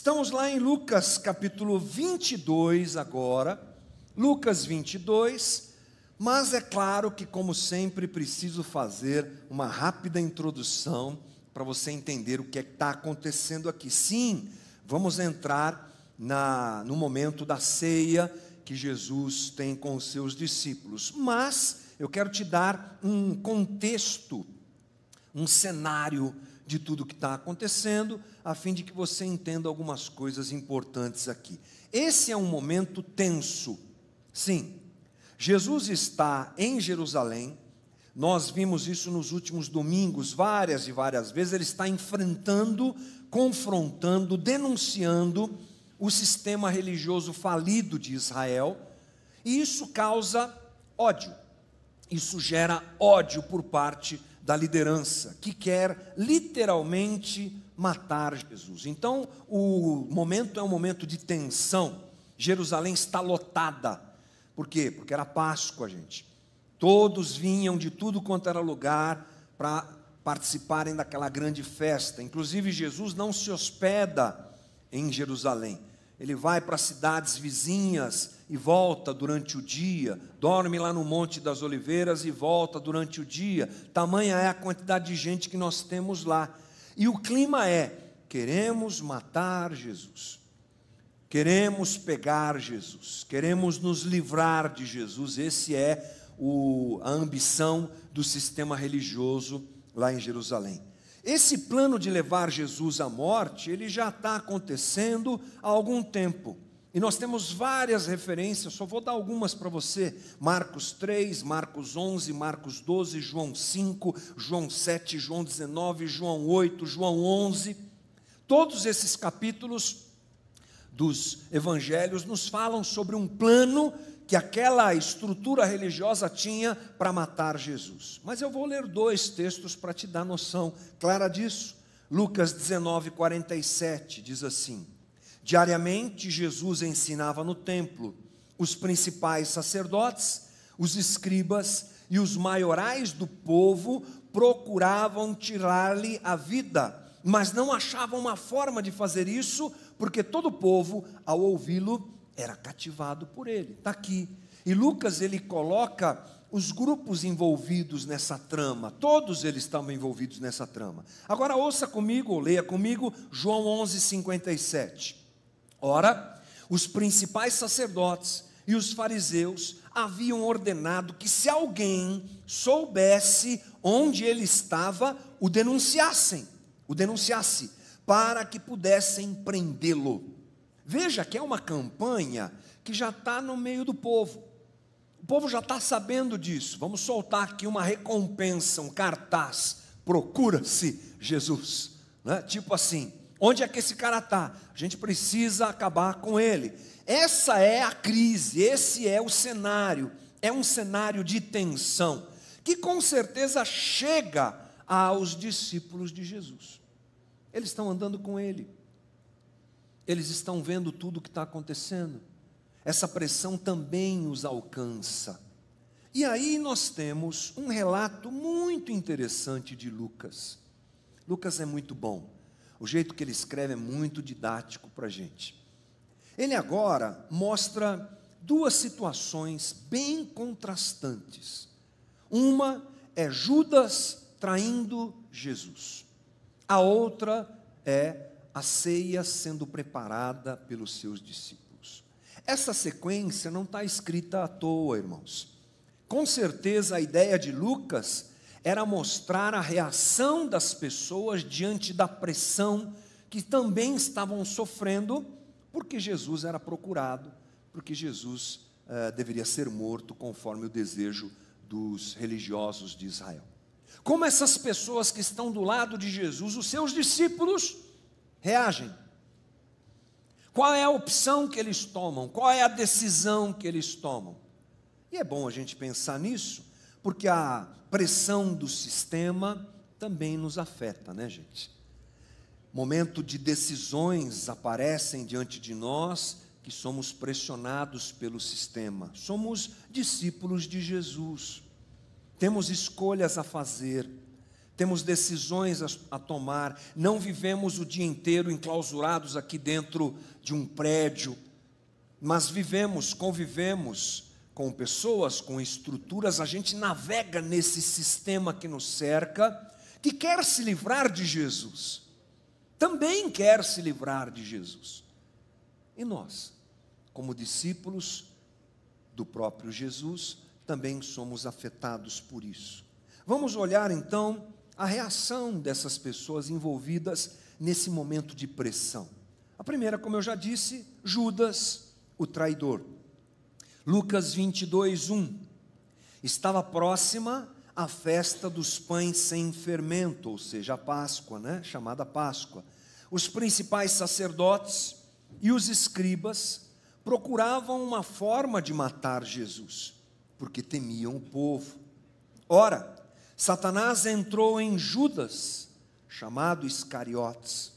Estamos lá em Lucas capítulo 22 agora, Lucas 22, mas é claro que, como sempre, preciso fazer uma rápida introdução para você entender o que é está acontecendo aqui. Sim, vamos entrar na, no momento da ceia que Jesus tem com os seus discípulos, mas eu quero te dar um contexto, um cenário de tudo que está acontecendo, a fim de que você entenda algumas coisas importantes aqui. Esse é um momento tenso. Sim, Jesus está em Jerusalém, nós vimos isso nos últimos domingos, várias e várias vezes. Ele está enfrentando, confrontando, denunciando o sistema religioso falido de Israel, e isso causa ódio. Isso gera ódio por parte da liderança, que quer literalmente matar Jesus. Então, o momento é um momento de tensão. Jerusalém está lotada. Por quê? Porque era Páscoa, gente. Todos vinham de tudo quanto era lugar para participarem daquela grande festa. Inclusive, Jesus não se hospeda em Jerusalém. Ele vai para cidades vizinhas e volta durante o dia, dorme lá no Monte das Oliveiras e volta durante o dia. Tamanha é a quantidade de gente que nós temos lá. E o clima é: queremos matar Jesus. Queremos pegar Jesus, queremos nos livrar de Jesus. Esse é o, a ambição do sistema religioso lá em Jerusalém. Esse plano de levar Jesus à morte, ele já está acontecendo há algum tempo. E nós temos várias referências, só vou dar algumas para você. Marcos 3, Marcos 11, Marcos 12, João 5, João 7, João 19, João 8, João 11. Todos esses capítulos dos evangelhos nos falam sobre um plano que aquela estrutura religiosa tinha para matar Jesus. Mas eu vou ler dois textos para te dar noção clara disso. Lucas 19, 47 diz assim: Diariamente Jesus ensinava no templo, os principais sacerdotes, os escribas e os maiorais do povo procuravam tirar-lhe a vida, mas não achavam uma forma de fazer isso, porque todo o povo, ao ouvi-lo, era cativado por ele. Está aqui. E Lucas ele coloca os grupos envolvidos nessa trama, todos eles estavam envolvidos nessa trama. Agora ouça comigo, ou leia comigo, João 11, 57. Ora, os principais sacerdotes e os fariseus haviam ordenado que se alguém soubesse onde ele estava, o denunciassem, o denunciasse, para que pudessem prendê-lo. Veja que é uma campanha que já está no meio do povo. O povo já está sabendo disso. Vamos soltar aqui uma recompensa, um cartaz. Procura-se Jesus. Né? Tipo assim, onde é que esse cara está? A gente precisa acabar com ele. Essa é a crise, esse é o cenário. É um cenário de tensão que com certeza chega aos discípulos de Jesus. Eles estão andando com ele eles estão vendo tudo o que está acontecendo. Essa pressão também os alcança. E aí nós temos um relato muito interessante de Lucas. Lucas é muito bom. O jeito que ele escreve é muito didático para a gente. Ele agora mostra duas situações bem contrastantes. Uma é Judas traindo Jesus. A outra é a ceia sendo preparada pelos seus discípulos. Essa sequência não está escrita à toa, irmãos. Com certeza a ideia de Lucas era mostrar a reação das pessoas diante da pressão que também estavam sofrendo, porque Jesus era procurado, porque Jesus eh, deveria ser morto conforme o desejo dos religiosos de Israel. Como essas pessoas que estão do lado de Jesus, os seus discípulos, reagem? Qual é a opção que eles tomam? Qual é a decisão que eles tomam? E é bom a gente pensar nisso, porque a pressão do sistema também nos afeta, né, gente? Momento de decisões aparecem diante de nós que somos pressionados pelo sistema. Somos discípulos de Jesus. Temos escolhas a fazer temos decisões a, tomar, não vivemos o dia inteiro enclausurados aqui dentro de um prédio, mas vivemos, convivemos com pessoas, com estruturas, a gente navega nesse sistema que nos cerca, que quer se livrar de Jesus, também quer se livrar de Jesus. E nós, como discípulos do próprio Jesus, também somos afetados por isso. Vamos olhar então a reação dessas pessoas envolvidas nesse momento de pressão. A primeira, como eu já disse, Judas, o traidor. Lucas 22, 1. Estava próxima a festa dos pães sem fermento, ou seja, a Páscoa, né? chamada Páscoa. Os principais sacerdotes e os escribas procuravam uma forma de matar Jesus, porque temiam o povo. Ora, Satanás entrou em Judas, chamado Iscariotes,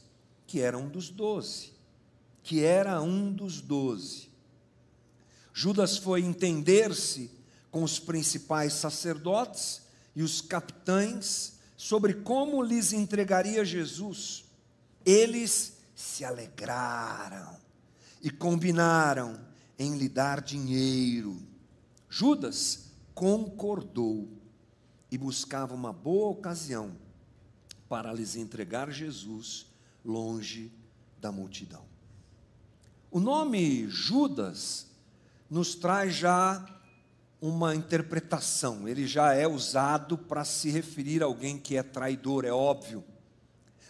que era um dos doze, que era um dos doze. Judas foi entender-se com os principais sacerdotes e os capitães sobre como lhes entregaria Jesus. Eles se alegraram e combinaram em lhe dar dinheiro. Judas concordou e buscava uma boa ocasião para lhes entregar Jesus longe da multidão. O nome Judas nos traz já uma interpretação, ele já é usado para se referir a alguém que é traidor, é óbvio.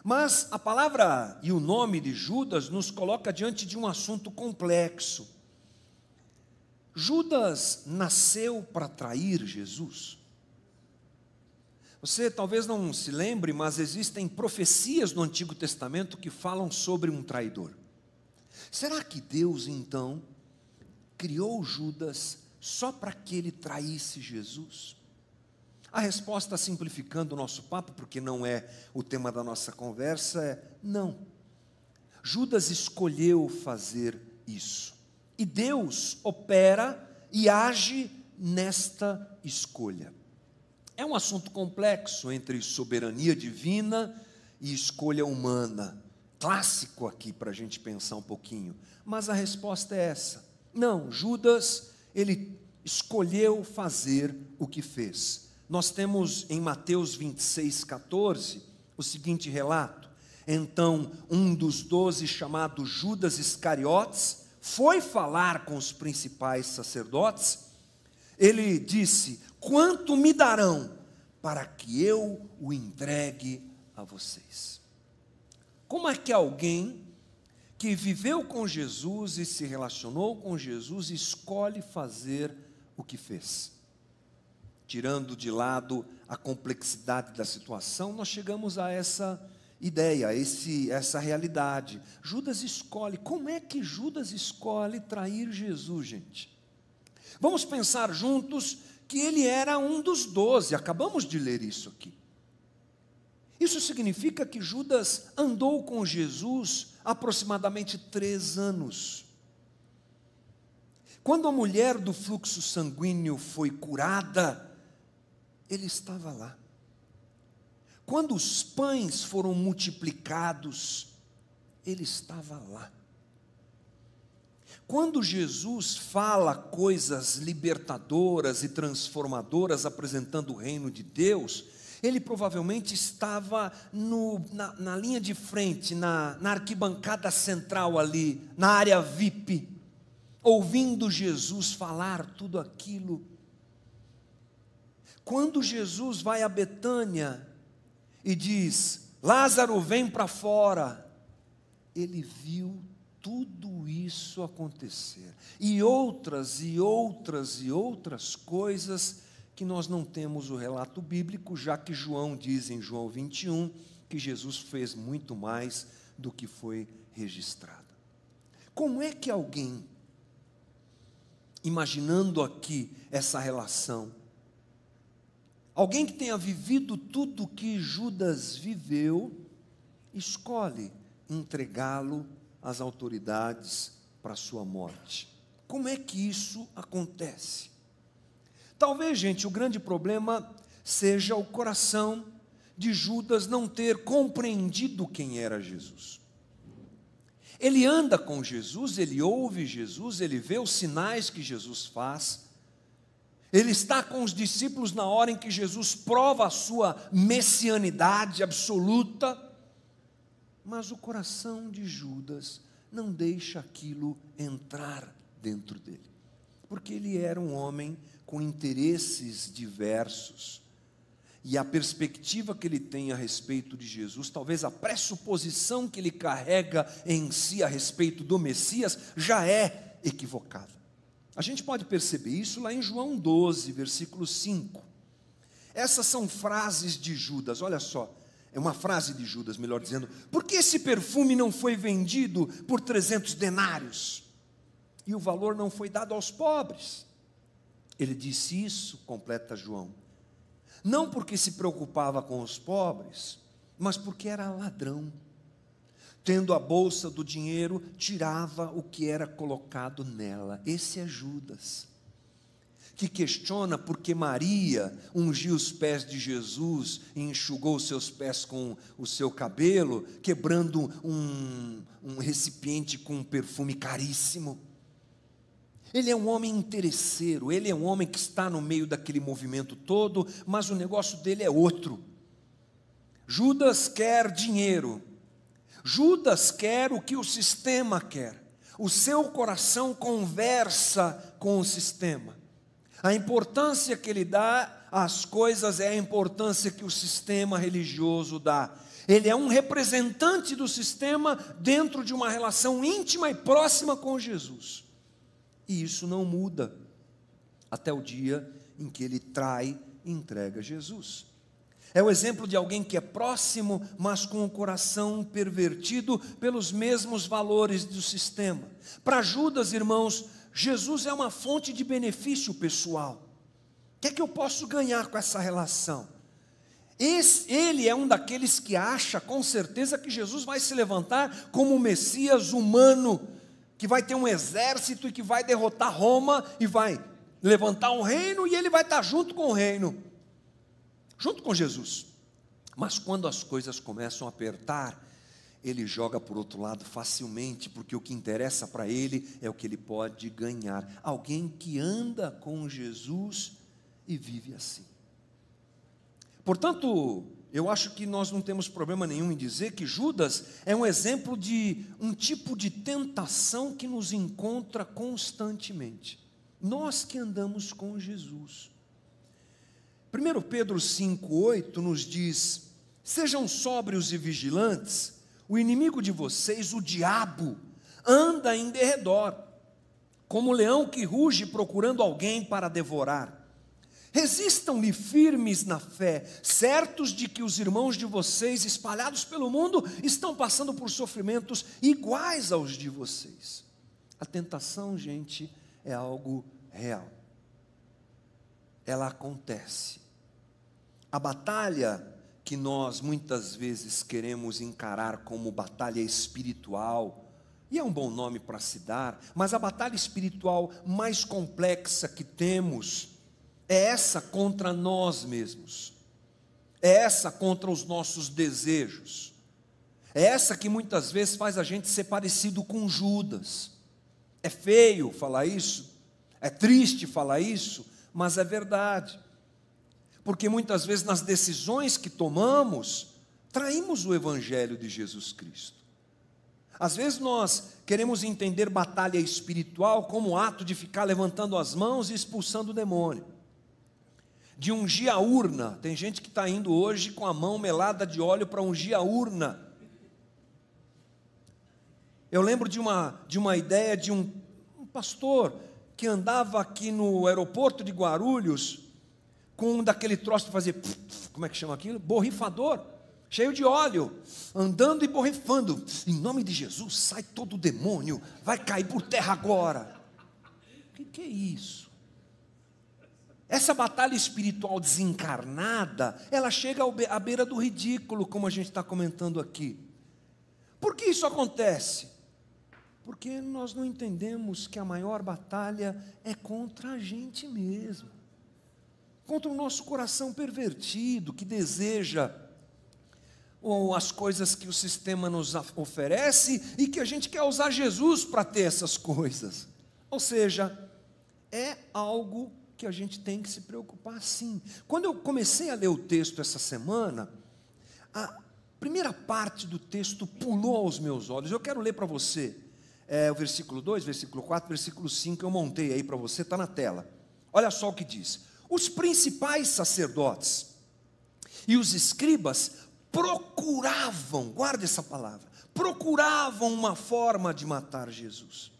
Mas a palavra e o nome de Judas nos coloca diante de um assunto complexo. Judas nasceu para trair Jesus? Você talvez não se lembre, mas existem profecias no Antigo Testamento que falam sobre um traidor. Será que Deus então criou Judas só para que ele traísse Jesus? A resposta, simplificando o nosso papo, porque não é o tema da nossa conversa, é não. Judas escolheu fazer isso. E Deus opera e age nesta escolha. É um assunto complexo entre soberania divina e escolha humana. Clássico aqui para a gente pensar um pouquinho. Mas a resposta é essa. Não, Judas, ele escolheu fazer o que fez. Nós temos em Mateus 26, 14, o seguinte relato. Então, um dos doze, chamado Judas Iscariotes, foi falar com os principais sacerdotes. Ele disse: quanto me darão para que eu o entregue a vocês? Como é que alguém que viveu com Jesus e se relacionou com Jesus escolhe fazer o que fez? Tirando de lado a complexidade da situação, nós chegamos a essa ideia, esse, essa realidade. Judas escolhe. Como é que Judas escolhe trair Jesus, gente? Vamos pensar juntos que ele era um dos doze, acabamos de ler isso aqui. Isso significa que Judas andou com Jesus aproximadamente três anos. Quando a mulher do fluxo sanguíneo foi curada, ele estava lá. Quando os pães foram multiplicados, ele estava lá. Quando Jesus fala coisas libertadoras e transformadoras apresentando o reino de Deus, ele provavelmente estava no, na, na, linha de frente, na, na arquibancada central ali, na área VIP, ouvindo Jesus falar tudo aquilo. Quando Jesus vai a Betânia e diz: Lázaro, vem para fora, ele viu tudo isso acontecer. E outras e outras e outras coisas que nós não temos o relato bíblico, já que João diz em João 21 que Jesus fez muito mais do que foi registrado. Como é que alguém, imaginando aqui essa relação, alguém que tenha vivido tudo que Judas viveu, escolhe entregá-lo as autoridades para sua morte. Como é que isso acontece? Talvez, gente, o grande problema seja o coração de Judas não ter compreendido quem era Jesus. Ele anda com Jesus, ele ouve Jesus, ele vê os sinais que Jesus faz. Ele está com os discípulos na hora em que Jesus prova a sua messianidade absoluta. Mas o coração de Judas não deixa aquilo entrar dentro dele, porque ele era um homem com interesses diversos e a perspectiva que ele tem a respeito de Jesus, talvez a pressuposição que ele carrega em si a respeito do Messias, já é equivocada. A gente pode perceber isso lá em João 12, versículo 5. Essas são frases de Judas, olha só, é uma frase de Judas, melhor dizendo, por que esse perfume não foi vendido por 300 denários? E o valor não foi dado aos pobres. Ele disse isso, completa João não porque se preocupava com os pobres, mas porque era ladrão. Tendo a bolsa do dinheiro, tirava o que era colocado nela. Esse é Judas. Que questiona porque Maria ungiu os pés de Jesus e enxugou os seus pés com o seu cabelo, quebrando um, um recipiente com um perfume caríssimo. Ele é um homem interesseiro, ele é um homem que está no meio daquele movimento todo, mas o negócio dele é outro. Judas quer dinheiro, Judas quer o que o sistema quer, o seu coração conversa com o sistema. A importância que ele dá às coisas é a importância que o sistema religioso dá. Ele é um representante do sistema dentro de uma relação íntima e próxima com Jesus. E isso não muda até o dia em que ele trai e entrega Jesus. É o exemplo de alguém que é próximo, mas com o coração pervertido pelos mesmos valores do sistema. Para Judas, irmãos, Jesus é uma fonte de benefício pessoal. O que é que eu posso ganhar com essa relação? Esse, ele é um daqueles que acha com certeza que Jesus vai se levantar como o Messias humano que vai ter um exército e que vai derrotar Roma e vai levantar um reino e ele vai estar junto com o reino, junto com Jesus. Mas quando as coisas começam a apertar, ele joga por outro lado facilmente, porque o que interessa para ele é o que ele pode ganhar. Alguém que anda com Jesus e vive assim. Portanto, eu acho que nós não temos problema nenhum em dizer que Judas é um exemplo de um tipo de tentação que nos encontra constantemente. Nós que andamos com Jesus. 1 Pedro 5,8 nos diz: Sejam sóbrios e vigilantes, o inimigo de vocês, o diabo, anda em derredor, como leão que ruge procurando alguém para devorar. Resistam-lhe firmes na fé, certos de que os irmãos de vocês espalhados pelo mundo estão passando por sofrimentos iguais aos de vocês. A tentação, gente, é algo real. Ela acontece. A batalha que nós muitas vezes queremos encarar como batalha espiritual, e é um bom nome para se dar, mas a batalha espiritual mais complexa que temos, é essa contra nós mesmos, é essa contra os nossos desejos, é essa que muitas vezes faz a gente ser parecido com Judas. É feio falar isso, é triste falar isso, mas é verdade, porque muitas vezes nas decisões que tomamos, traímos o Evangelho de Jesus Cristo. Às vezes nós queremos entender batalha espiritual como ato de ficar levantando as mãos e expulsando o demônio de ungir a urna. Tem gente que está indo hoje com a mão melada de óleo para ungir a urna. Eu lembro de uma, de uma ideia de um, um pastor que andava aqui no aeroporto de Guarulhos com um daquele troço de fazer, como é que chama aquilo? Borrifador, cheio de óleo, andando e borrifando. Em nome de Jesus, sai todo o demônio, vai cair por terra agora. O que, que é isso? Essa batalha espiritual desencarnada, ela chega à beira do ridículo, como a gente está comentando aqui. Por que isso acontece? Porque nós não entendemos que a maior batalha é contra a gente mesmo, contra o nosso coração pervertido, que deseja ou as coisas que o sistema nos oferece e que a gente quer usar Jesus para ter essas coisas. Ou seja, é algo que a gente tem que se preocupar sim. Quando eu comecei a ler o texto essa semana, a primeira parte do texto pulou aos meus olhos. Eu quero ler para você é, o versículo 2, versículo 4, versículo 5, eu montei aí para você, está na tela. Olha só o que diz: Os principais sacerdotes e os escribas procuravam, guarde essa palavra, procuravam uma forma de matar Jesus.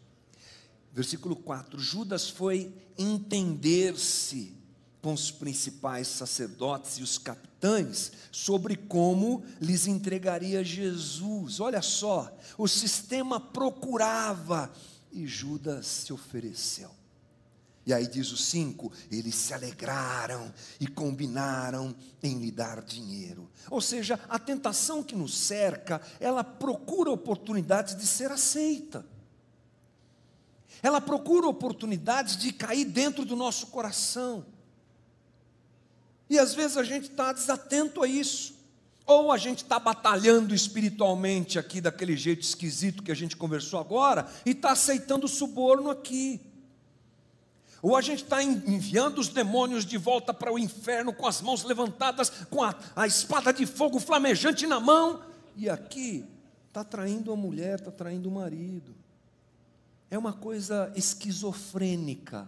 Versículo 4: Judas foi entender-se com os principais sacerdotes e os capitães sobre como lhes entregaria Jesus. Olha só, o sistema procurava e Judas se ofereceu. E aí diz o 5: eles se alegraram e combinaram em lhe dar dinheiro. Ou seja, a tentação que nos cerca, ela procura oportunidades de ser aceita. Ela procura oportunidades de cair dentro do nosso coração. E às vezes a gente está desatento a isso. Ou a gente está batalhando espiritualmente aqui daquele jeito esquisito que a gente conversou agora, e está aceitando suborno aqui. Ou a gente está enviando os demônios de volta para o inferno com as mãos levantadas, com a, a espada de fogo flamejante na mão, e aqui está traindo a mulher, está traindo o marido. É uma coisa esquizofrênica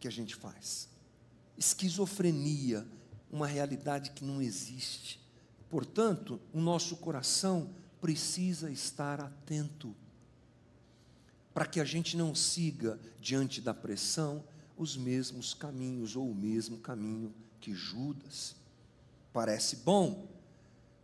que a gente faz esquizofrenia, uma realidade que não existe. Portanto, o nosso coração precisa estar atento para que a gente não siga diante da pressão os mesmos caminhos ou o mesmo caminho que Judas. Parece bom,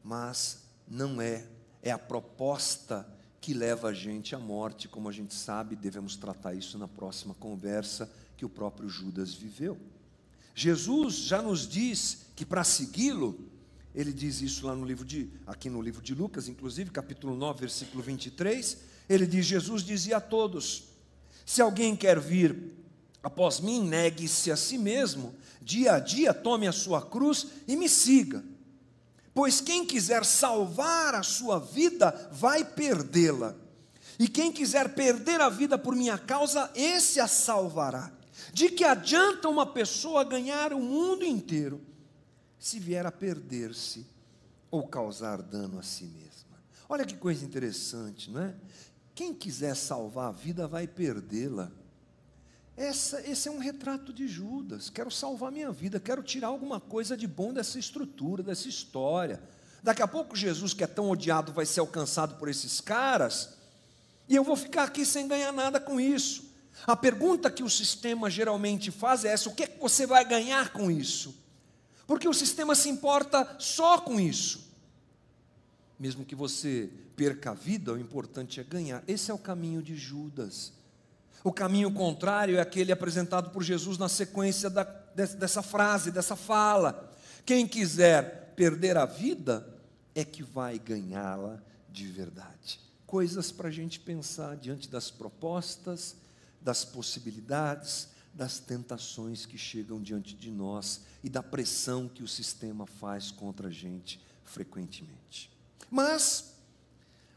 mas não é. É a proposta que leva a gente à morte, como a gente sabe, devemos tratar isso na próxima conversa que o próprio Judas viveu. Jesus já nos diz que para segui-lo, ele diz isso lá no livro de, aqui no livro de Lucas, inclusive, capítulo 9, versículo 23, ele diz: Jesus dizia a todos: Se alguém quer vir após mim, negue-se a si mesmo, dia a dia tome a sua cruz e me siga. Pois quem quiser salvar a sua vida, vai perdê-la. E quem quiser perder a vida por minha causa, esse a salvará. De que adianta uma pessoa ganhar o mundo inteiro se vier a perder-se ou causar dano a si mesma? Olha que coisa interessante, não é? Quem quiser salvar a vida vai perdê-la. Essa, esse é um retrato de Judas. Quero salvar minha vida, quero tirar alguma coisa de bom dessa estrutura, dessa história. Daqui a pouco Jesus, que é tão odiado, vai ser alcançado por esses caras, e eu vou ficar aqui sem ganhar nada com isso. A pergunta que o sistema geralmente faz é essa: o que, é que você vai ganhar com isso? Porque o sistema se importa só com isso. Mesmo que você perca a vida, o importante é ganhar. Esse é o caminho de Judas. O caminho contrário é aquele apresentado por Jesus na sequência da, dessa frase, dessa fala. Quem quiser perder a vida é que vai ganhá-la de verdade. Coisas para a gente pensar diante das propostas das possibilidades, das tentações que chegam diante de nós e da pressão que o sistema faz contra a gente frequentemente. Mas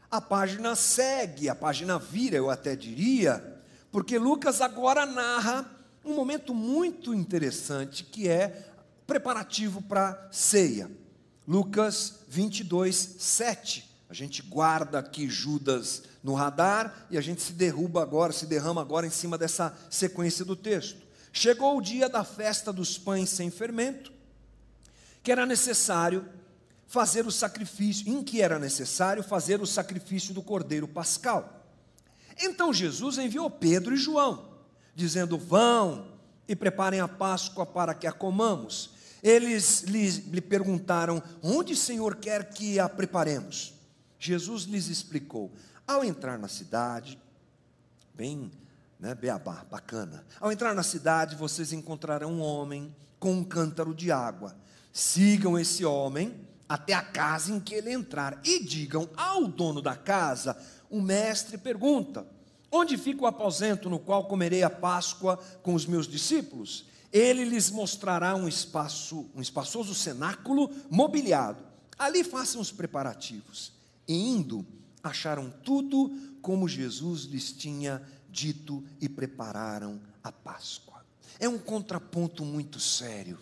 a página segue, a página vira, eu até diria, porque Lucas agora narra um momento muito interessante que é preparativo para ceia. Lucas 22, 7. A gente guarda aqui Judas no radar e a gente se derruba agora, se derrama agora em cima dessa sequência do texto. Chegou o dia da festa dos pães sem fermento, que era necessário fazer o sacrifício, em que era necessário fazer o sacrifício do cordeiro pascal. Então Jesus enviou Pedro e João, dizendo: Vão e preparem a Páscoa para que a comamos. Eles lhe, perguntaram: Onde o Senhor quer que a preparemos? Jesus lhes explicou: ao entrar na cidade, bem, né, beabá, bacana. Ao entrar na cidade, vocês encontrarão um homem com um cântaro de água. Sigam esse homem até a casa em que ele entrar e digam ao dono da casa: o mestre pergunta: Onde fica o aposento no qual comerei a Páscoa com os meus discípulos? Ele lhes mostrará um espaço, um espaçoso cenáculo mobiliado Ali façam os preparativos. E indo, acharam tudo como Jesus lhes tinha dito e prepararam a Páscoa. É um contraponto muito sério.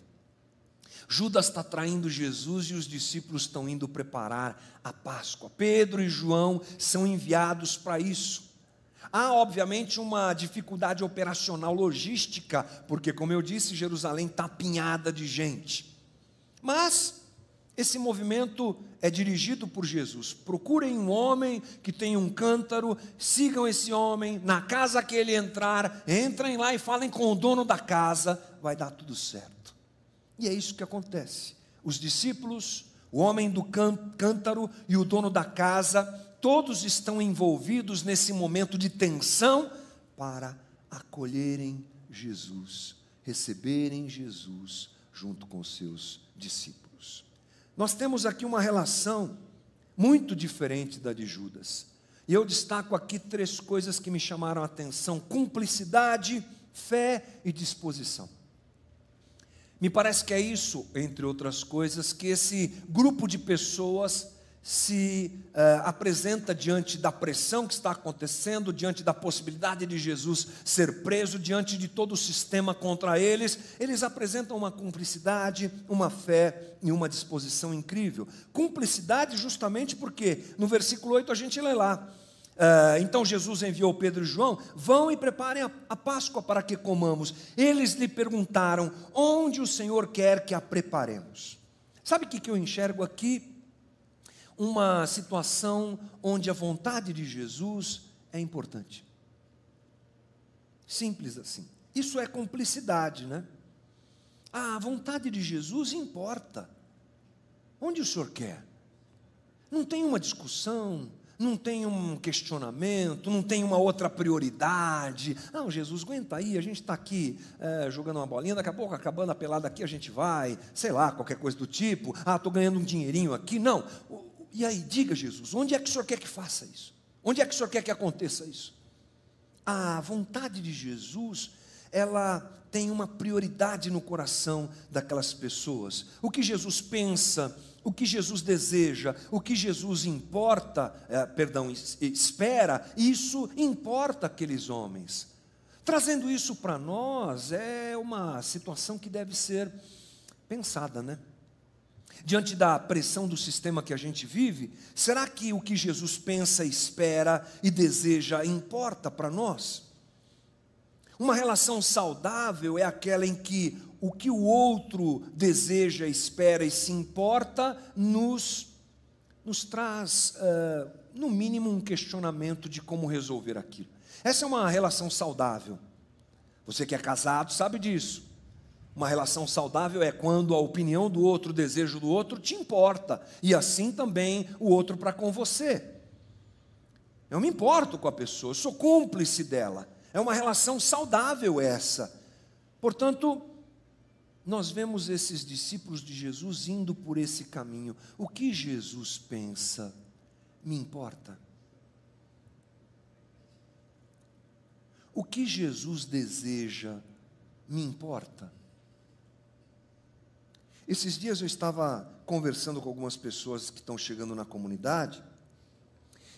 Judas está traindo Jesus e os discípulos estão indo preparar a Páscoa. Pedro e João são enviados para isso. Há, obviamente, uma dificuldade operacional logística, porque, como eu disse, Jerusalém está apinhada de gente. Mas esse movimento é dirigido por Jesus. Procurem um homem que tem um cântaro, sigam esse homem, na casa que ele entrar, entrem lá e falem com o dono da casa, vai dar tudo certo. E é isso que acontece. Os discípulos, o homem do cântaro e o dono da casa, todos estão envolvidos nesse momento de tensão para acolherem Jesus, receberem Jesus junto com seus discípulos. Nós temos aqui uma relação muito diferente da de Judas. E eu destaco aqui três coisas que me chamaram a atenção: cumplicidade, fé e disposição. Me parece que é isso, entre outras coisas, que esse grupo de pessoas se uh, apresenta diante da pressão que está acontecendo, diante da possibilidade de Jesus ser preso, diante de todo o sistema contra eles, eles apresentam uma cumplicidade, uma fé e uma disposição incrível. Cumplicidade, justamente porque no versículo 8 a gente lê lá. Uh, então Jesus enviou Pedro e João: vão e preparem a, a Páscoa para que comamos. Eles lhe perguntaram: onde o Senhor quer que a preparemos? Sabe o que, que eu enxergo aqui? Uma situação onde a vontade de Jesus é importante. Simples assim. Isso é cumplicidade, né? Ah, a vontade de Jesus importa. Onde o senhor quer? Não tem uma discussão, não tem um questionamento, não tem uma outra prioridade. Não, Jesus, aguenta aí, a gente está aqui é, jogando uma bolinha, daqui a pouco, acabando a pelada aqui, a gente vai, sei lá, qualquer coisa do tipo. Ah, estou ganhando um dinheirinho aqui. Não, e aí, diga Jesus, onde é que o senhor quer que faça isso? Onde é que o senhor quer que aconteça isso? A vontade de Jesus, ela tem uma prioridade no coração daquelas pessoas. O que Jesus pensa, o que Jesus deseja, o que Jesus importa, é, perdão, espera, isso importa aqueles homens. Trazendo isso para nós é uma situação que deve ser pensada, né? Diante da pressão do sistema que a gente vive, será que o que Jesus pensa, espera e deseja importa para nós? Uma relação saudável é aquela em que o que o outro deseja, espera e se importa nos, nos traz, uh, no mínimo, um questionamento de como resolver aquilo. Essa é uma relação saudável. Você que é casado sabe disso. Uma relação saudável é quando a opinião do outro, o desejo do outro te importa, e assim também o outro para com você. Eu me importo com a pessoa, eu sou cúmplice dela. É uma relação saudável essa. Portanto, nós vemos esses discípulos de Jesus indo por esse caminho. O que Jesus pensa me importa. O que Jesus deseja me importa. Esses dias eu estava conversando com algumas pessoas que estão chegando na comunidade,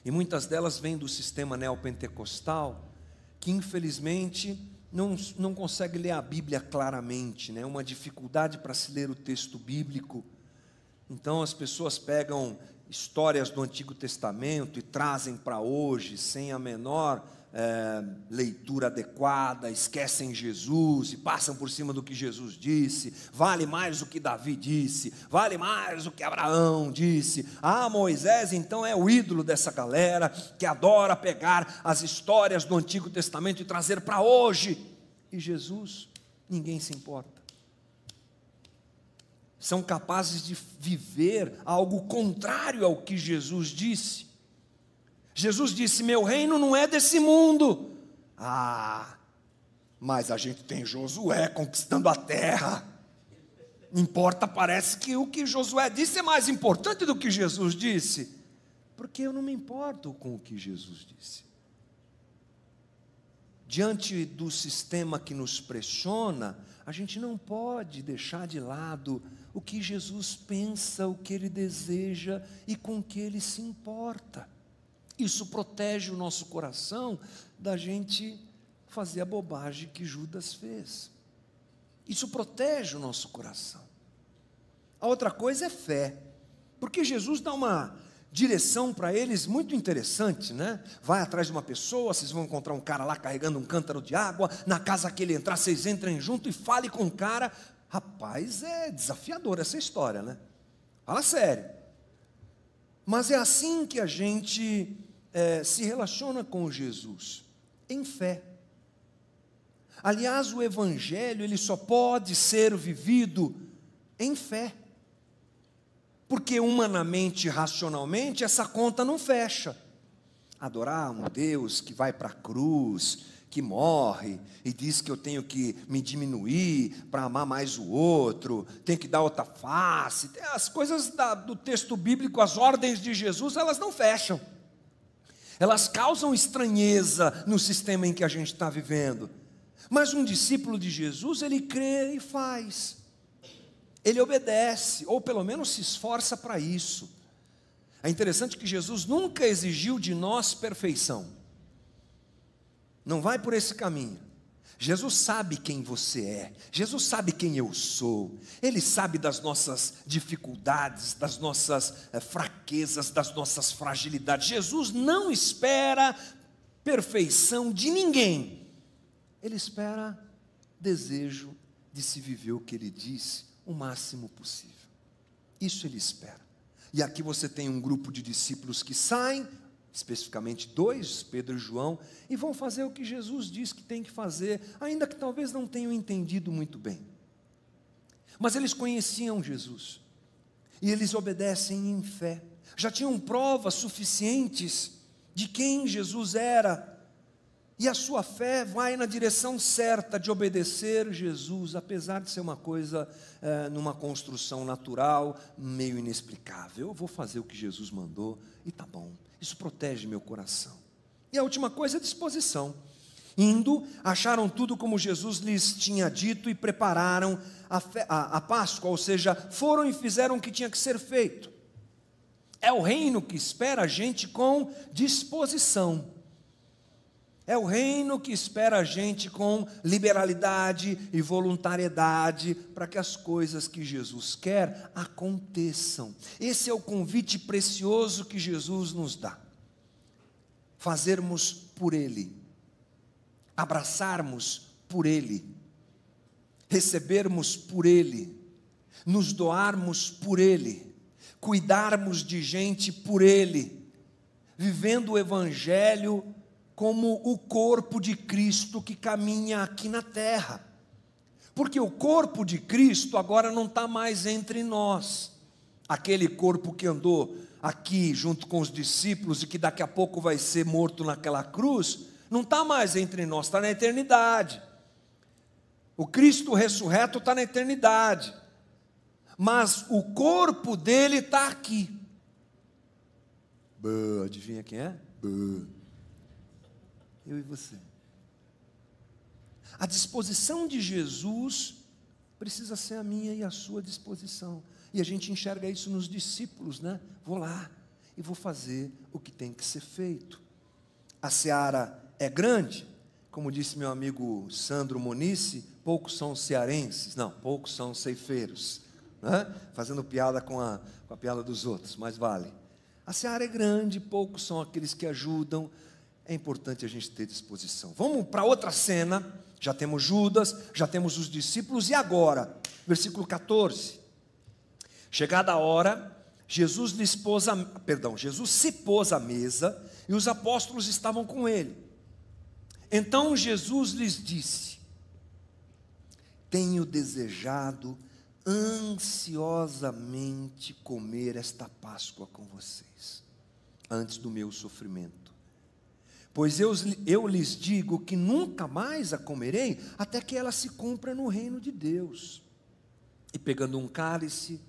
e muitas delas vêm do sistema neopentecostal, que infelizmente não, não consegue ler a Bíblia claramente, né? uma dificuldade para se ler o texto bíblico. Então as pessoas pegam histórias do Antigo Testamento e trazem para hoje, sem a menor é, leitura adequada, esquecem Jesus e passam por cima do que Jesus disse, vale mais o que Davi disse, vale mais o que Abraão disse. Ah, Moisés então é o ídolo dessa galera que adora pegar as histórias do Antigo Testamento e trazer para hoje. E Jesus, ninguém se importa. São capazes de viver algo contrário ao que Jesus disse. Jesus disse: Meu reino não é desse mundo. Ah, mas a gente tem Josué conquistando a terra. Importa, parece que o que Josué disse é mais importante do que Jesus disse, porque eu não me importo com o que Jesus disse. diante do sistema que nos pressiona, a gente não pode deixar de lado o que Jesus pensa, o que ele deseja e com que ele se importa. Isso protege o nosso coração da gente fazer a bobagem que Judas fez. Isso protege o nosso coração. A outra coisa é fé, porque Jesus dá uma direção para eles muito interessante, né? Vai atrás de uma pessoa, vocês vão encontrar um cara lá carregando um cântaro de água, na casa que ele entrar, vocês entrem junto e fale com o cara. Rapaz, é desafiador essa história, né? Fala sério. Mas é assim que a gente é, se relaciona com Jesus, em fé. Aliás, o Evangelho ele só pode ser vivido em fé porque humanamente, racionalmente, essa conta não fecha. Adorar um Deus que vai para a cruz, que morre e diz que eu tenho que me diminuir para amar mais o outro, tenho que dar outra face. As coisas da, do texto bíblico, as ordens de Jesus, elas não fecham. Elas causam estranheza no sistema em que a gente está vivendo. Mas um discípulo de Jesus, ele crê e faz ele obedece, ou pelo menos se esforça para isso. É interessante que Jesus nunca exigiu de nós perfeição. Não vai por esse caminho. Jesus sabe quem você é, Jesus sabe quem eu sou, Ele sabe das nossas dificuldades, das nossas é, fraquezas, das nossas fragilidades. Jesus não espera perfeição de ninguém, Ele espera desejo de se viver o que Ele disse o máximo possível. Isso ele espera. E aqui você tem um grupo de discípulos que saem, especificamente dois, Pedro e João, e vão fazer o que Jesus diz que tem que fazer, ainda que talvez não tenham entendido muito bem. Mas eles conheciam Jesus, e eles obedecem em fé, já tinham provas suficientes de quem Jesus era, e a sua fé vai na direção certa de obedecer Jesus, apesar de ser uma coisa é, numa construção natural, meio inexplicável. Eu vou fazer o que Jesus mandou e tá bom. Isso protege meu coração. E a última coisa é disposição. Indo, acharam tudo como Jesus lhes tinha dito e prepararam a, a, a Páscoa, ou seja, foram e fizeram o que tinha que ser feito. É o reino que espera a gente com disposição. É o reino que espera a gente com liberalidade e voluntariedade para que as coisas que Jesus quer aconteçam. Esse é o convite precioso que Jesus nos dá. Fazermos por Ele, abraçarmos por Ele, recebermos por Ele, nos doarmos por Ele, cuidarmos de gente por Ele, vivendo o Evangelho como o corpo de Cristo que caminha aqui na terra. Porque o corpo de Cristo agora não está mais entre nós. Aquele corpo que andou aqui junto com os discípulos e que daqui a pouco vai ser morto naquela cruz, não está mais entre nós, está na eternidade. O Cristo ressurreto está na eternidade. Mas o corpo dele está aqui. Adivinha quem é? Bã eu e você. A disposição de Jesus precisa ser a minha e a sua disposição. E a gente enxerga isso nos discípulos, né? Vou lá e vou fazer o que tem que ser feito. A seara é grande, como disse meu amigo Sandro Monice, poucos são cearenses, não, poucos são ceifeiros, né? fazendo piada com a, com a piada dos outros, mas vale. A seara é grande, poucos são aqueles que ajudam, é importante a gente ter disposição. Vamos para outra cena. Já temos Judas, já temos os discípulos, e agora? Versículo 14. Chegada a hora, Jesus lhes pôs a, perdão, Jesus se pôs à mesa e os apóstolos estavam com ele. Então Jesus lhes disse: Tenho desejado ansiosamente comer esta Páscoa com vocês, antes do meu sofrimento. Pois eu, eu lhes digo que nunca mais a comerei, até que ela se cumpra no reino de Deus. E pegando um cálice,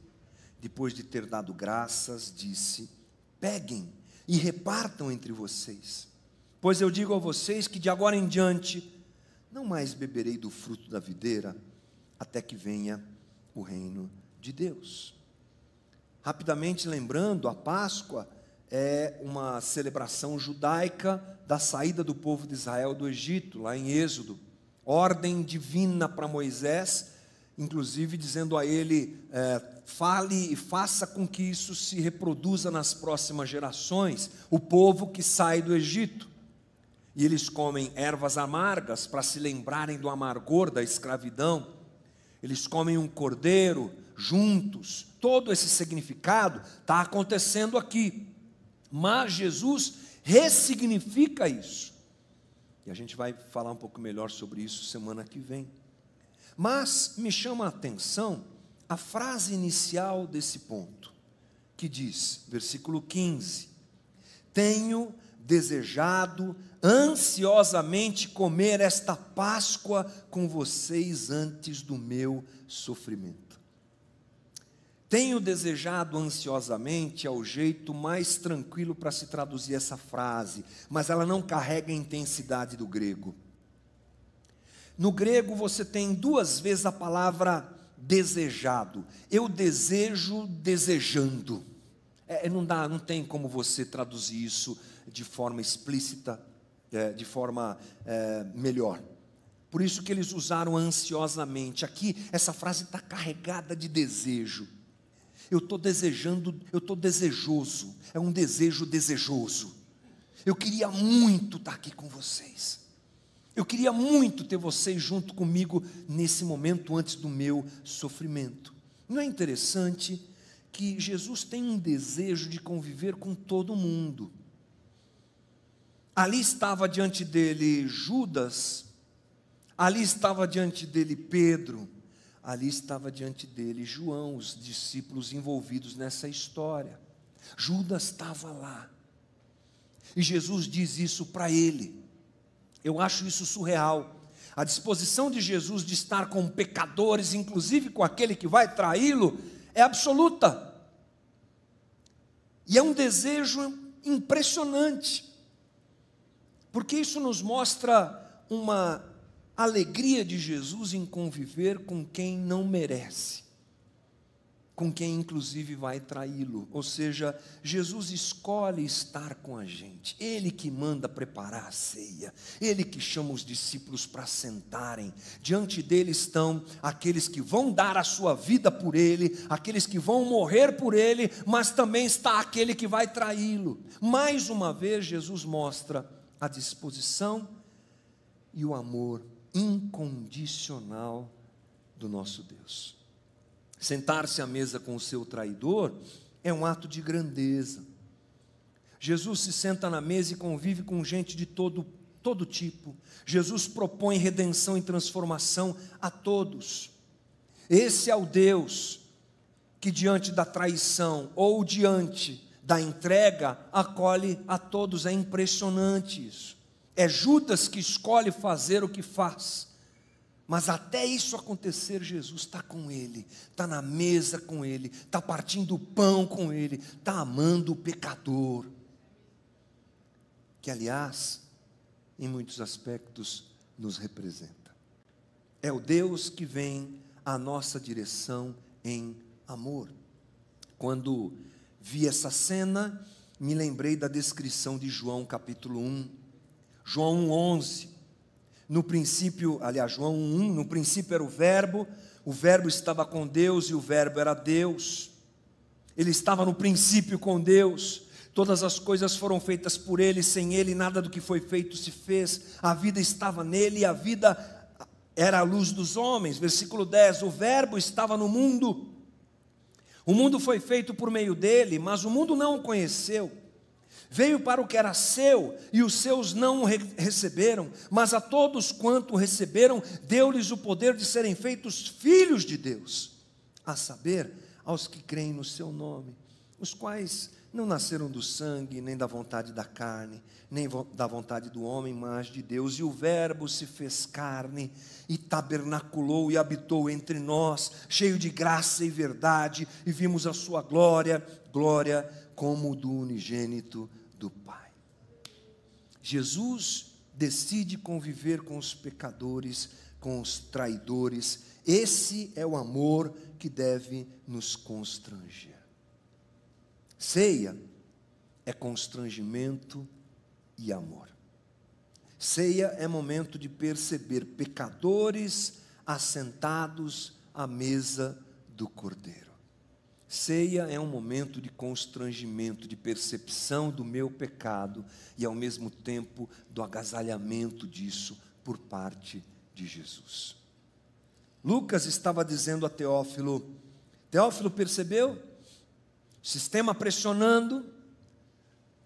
depois de ter dado graças, disse: Peguem e repartam entre vocês. Pois eu digo a vocês que de agora em diante não mais beberei do fruto da videira, até que venha o reino de Deus. Rapidamente lembrando, a Páscoa é uma celebração judaica da saída do povo de Israel do Egito, lá em Êxodo. Ordem divina para Moisés, inclusive dizendo a ele: é, fale e faça com que isso se reproduza nas próximas gerações, o povo que sai do Egito. E eles comem ervas amargas para se lembrarem do amargor da escravidão. Eles comem um cordeiro juntos. Todo esse significado está acontecendo aqui. Mas Jesus ressignifica isso. E a gente vai falar um pouco melhor sobre isso semana que vem. Mas me chama a atenção a frase inicial desse ponto, que diz, versículo 15: Tenho desejado ansiosamente comer esta Páscoa com vocês antes do meu sofrimento. Tenho desejado ansiosamente é o jeito mais tranquilo para se traduzir essa frase, mas ela não carrega a intensidade do grego. No grego você tem duas vezes a palavra desejado. Eu desejo desejando. É, não dá, não tem como você traduzir isso de forma explícita, é, de forma é, melhor. Por isso que eles usaram ansiosamente. Aqui essa frase está carregada de desejo. Eu estou desejando, eu estou desejoso. É um desejo desejoso. Eu queria muito estar tá aqui com vocês. Eu queria muito ter vocês junto comigo nesse momento antes do meu sofrimento. Não é interessante que Jesus tem um desejo de conviver com todo mundo. Ali estava diante dele Judas, ali estava diante dele Pedro, ali estava diante dele João, os discípulos envolvidos nessa história. Judas estava lá. E Jesus diz isso para ele. Eu acho isso surreal. A disposição de Jesus de estar com pecadores, inclusive com aquele que vai traí-lo, é absoluta. E é um desejo impressionante, porque isso nos mostra uma alegria de Jesus em conviver com quem não merece com quem inclusive vai traí-lo. Ou seja, Jesus escolhe estar com a gente. Ele que manda preparar a ceia. Ele que chama os discípulos para sentarem. Diante dele estão aqueles que vão dar a sua vida por ele, aqueles que vão morrer por ele, mas também está aquele que vai traí-lo. Mais uma vez Jesus mostra a disposição e o amor incondicional do nosso Deus. Sentar-se à mesa com o seu traidor é um ato de grandeza. Jesus se senta na mesa e convive com gente de todo, todo tipo. Jesus propõe redenção e transformação a todos. Esse é o Deus que, diante da traição ou diante da entrega, acolhe a todos. É impressionante isso. É Judas que escolhe fazer o que faz. Mas até isso acontecer, Jesus está com ele, está na mesa com ele, está partindo o pão com ele, está amando o pecador. Que, aliás, em muitos aspectos, nos representa. É o Deus que vem à nossa direção em amor. Quando vi essa cena, me lembrei da descrição de João capítulo 1, João 11 no princípio, aliás, João 1, no princípio era o Verbo, o Verbo estava com Deus e o Verbo era Deus. Ele estava no princípio com Deus. Todas as coisas foram feitas por Ele, sem Ele nada do que foi feito se fez. A vida estava nele e a vida era a luz dos homens. Versículo 10: O Verbo estava no mundo. O mundo foi feito por meio dele, mas o mundo não o conheceu. Veio para o que era seu, e os seus não o receberam, mas a todos quanto receberam, deu-lhes o poder de serem feitos filhos de Deus, a saber, aos que creem no seu nome, os quais não nasceram do sangue, nem da vontade da carne, nem da vontade do homem, mas de Deus. E o Verbo se fez carne e tabernaculou e habitou entre nós, cheio de graça e verdade, e vimos a sua glória, glória como do unigênito do Pai. Jesus decide conviver com os pecadores, com os traidores. Esse é o amor que deve nos constranger. Ceia é constrangimento e amor. Ceia é momento de perceber pecadores assentados à mesa do Cordeiro. Ceia é um momento de constrangimento, de percepção do meu pecado e, ao mesmo tempo, do agasalhamento disso por parte de Jesus. Lucas estava dizendo a Teófilo: Teófilo percebeu? Sistema pressionando,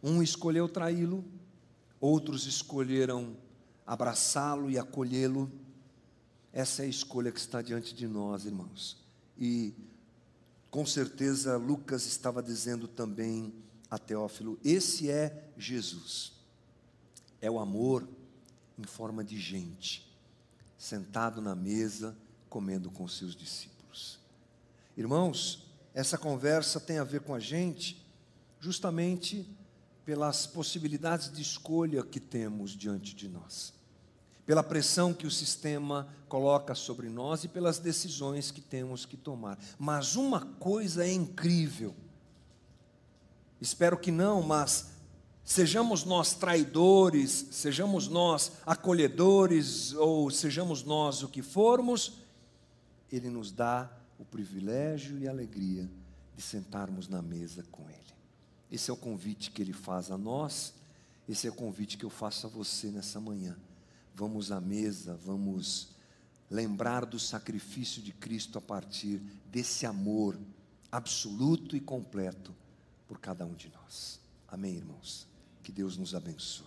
um escolheu traí-lo, outros escolheram abraçá-lo e acolhê-lo. Essa é a escolha que está diante de nós, irmãos. E com certeza Lucas estava dizendo também a Teófilo: esse é Jesus. É o amor em forma de gente, sentado na mesa, comendo com seus discípulos. Irmãos, essa conversa tem a ver com a gente, justamente pelas possibilidades de escolha que temos diante de nós, pela pressão que o sistema coloca sobre nós e pelas decisões que temos que tomar. Mas uma coisa é incrível, espero que não, mas sejamos nós traidores, sejamos nós acolhedores ou sejamos nós o que formos, Ele nos dá o privilégio e a alegria de sentarmos na mesa com Ele. Esse é o convite que ele faz a nós, esse é o convite que eu faço a você nessa manhã. Vamos à mesa, vamos lembrar do sacrifício de Cristo a partir desse amor absoluto e completo por cada um de nós. Amém, irmãos? Que Deus nos abençoe.